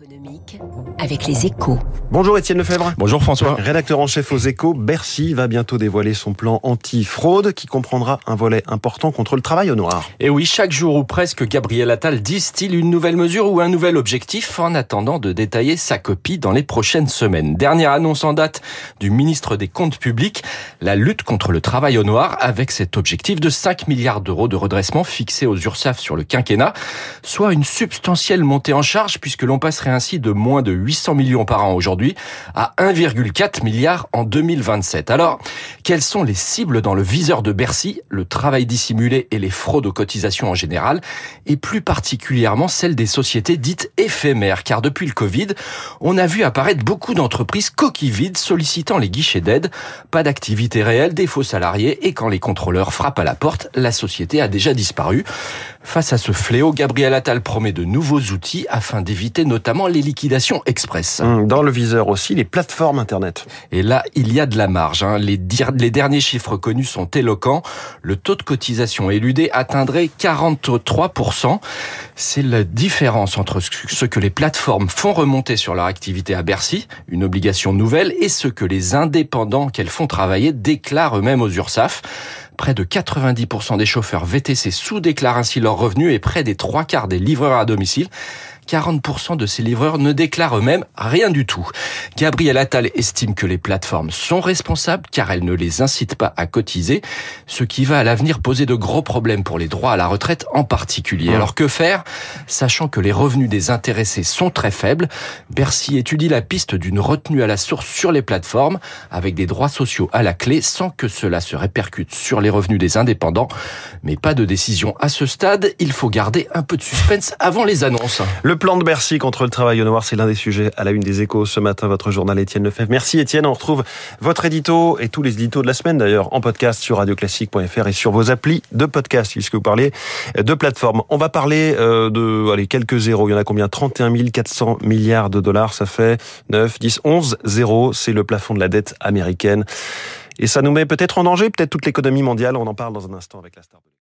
économique avec les échos. Bonjour Étienne Lefebvre. Bonjour François. Rédacteur en chef aux échos, Bercy va bientôt dévoiler son plan anti-fraude qui comprendra un volet important contre le travail au noir. Et oui, chaque jour ou presque, Gabriel Attal distille une nouvelle mesure ou un nouvel objectif en attendant de détailler sa copie dans les prochaines semaines. Dernière annonce en date du ministre des Comptes publics, la lutte contre le travail au noir avec cet objectif de 5 milliards d'euros de redressement fixé aux URSAF sur le quinquennat, soit une substantielle montée en charge puisque l'on passerait ainsi de moins de 800 millions par an aujourd'hui à 1,4 milliard en 2027. Alors, quelles sont les cibles dans le viseur de Bercy Le travail dissimulé et les fraudes aux cotisations en général, et plus particulièrement celles des sociétés dites éphémères, car depuis le Covid, on a vu apparaître beaucoup d'entreprises coquilles vides sollicitant les guichets d'aide, pas d'activité réelle, des faux salariés, et quand les contrôleurs frappent à la porte, la société a déjà disparu. Face à ce fléau, Gabriel Attal promet de nouveaux outils afin d'éviter notamment les liquidations express. Hum, Dans le viseur aussi, les plateformes Internet. Et là, il y a de la marge. hein. Les, dir- les derniers chiffres connus sont éloquents. Le taux de cotisation éludé atteindrait 43%. C'est la différence entre ce ce que les plateformes font remonter sur leur activité à Bercy, une obligation nouvelle, et ce que les indépendants qu'elles font travailler déclarent eux-mêmes aux URSAF. Près de 90% des chauffeurs VTC sous-déclarent ainsi leurs revenus et près des trois quarts des livreurs à domicile 40% de ces livreurs ne déclarent eux-mêmes rien du tout. Gabriel Attal estime que les plateformes sont responsables car elles ne les incitent pas à cotiser, ce qui va à l'avenir poser de gros problèmes pour les droits à la retraite en particulier. Alors que faire? Sachant que les revenus des intéressés sont très faibles, Bercy étudie la piste d'une retenue à la source sur les plateformes avec des droits sociaux à la clé sans que cela se répercute sur les revenus des indépendants. Mais pas de décision à ce stade, il faut garder un peu de suspense avant les annonces. Le plan de Bercy contre le travail au noir, c'est l'un des sujets à la une des échos ce matin, votre journal Étienne Lefebvre. Merci Étienne, on retrouve votre édito et tous les éditos de la semaine d'ailleurs en podcast sur radioclassique.fr et sur vos applis de podcast puisque vous parlez de plateformes. On va parler euh, de allez, quelques zéros, il y en a combien? 31 400 milliards de dollars, ça fait 9, 10, 11 zéros, c'est le plafond de la dette américaine. Et ça nous met peut-être en danger, peut-être toute l'économie mondiale, on en parle dans un instant avec la star.